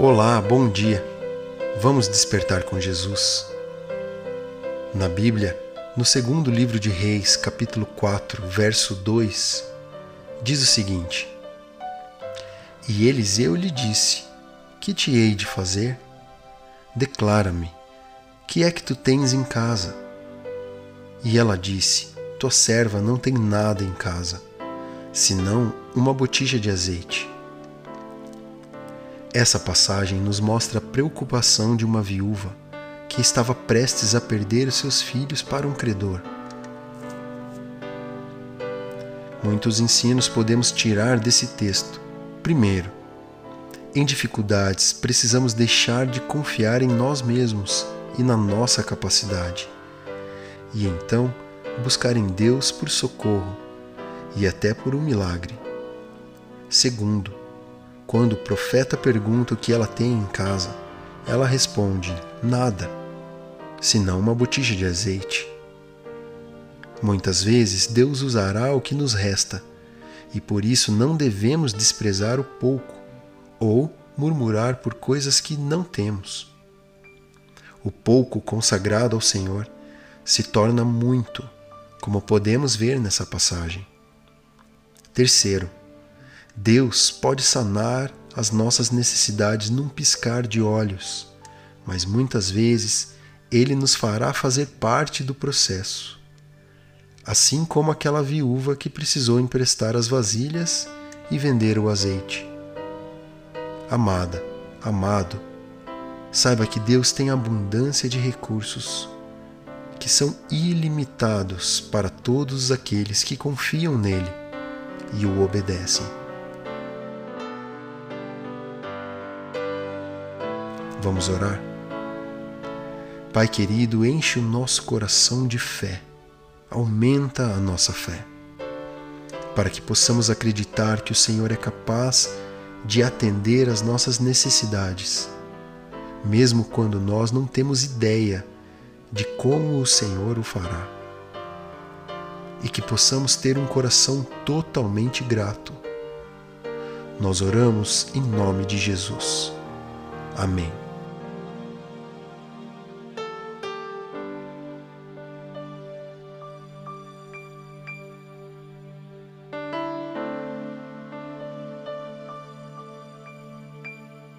Olá, bom dia. Vamos despertar com Jesus. Na Bíblia, no segundo livro de Reis, capítulo 4, verso 2, diz o seguinte: E Eliseu lhe disse: Que te hei de fazer? Declara-me, que é que tu tens em casa? E ela disse: Tua serva não tem nada em casa, senão uma botija de azeite. Essa passagem nos mostra a preocupação de uma viúva que estava prestes a perder seus filhos para um credor. Muitos ensinos podemos tirar desse texto. Primeiro, em dificuldades, precisamos deixar de confiar em nós mesmos e na nossa capacidade. E então, buscar em Deus por socorro e até por um milagre. Segundo, quando o profeta pergunta o que ela tem em casa, ela responde: nada, senão uma botija de azeite. Muitas vezes Deus usará o que nos resta, e por isso não devemos desprezar o pouco ou murmurar por coisas que não temos. O pouco consagrado ao Senhor se torna muito, como podemos ver nessa passagem. Terceiro, Deus pode sanar as nossas necessidades num piscar de olhos, mas muitas vezes Ele nos fará fazer parte do processo. Assim como aquela viúva que precisou emprestar as vasilhas e vender o azeite. Amada, amado, saiba que Deus tem abundância de recursos que são ilimitados para todos aqueles que confiam nele e o obedecem. Vamos orar? Pai querido, enche o nosso coração de fé, aumenta a nossa fé, para que possamos acreditar que o Senhor é capaz de atender às nossas necessidades, mesmo quando nós não temos ideia de como o Senhor o fará. E que possamos ter um coração totalmente grato. Nós oramos em nome de Jesus. Amém.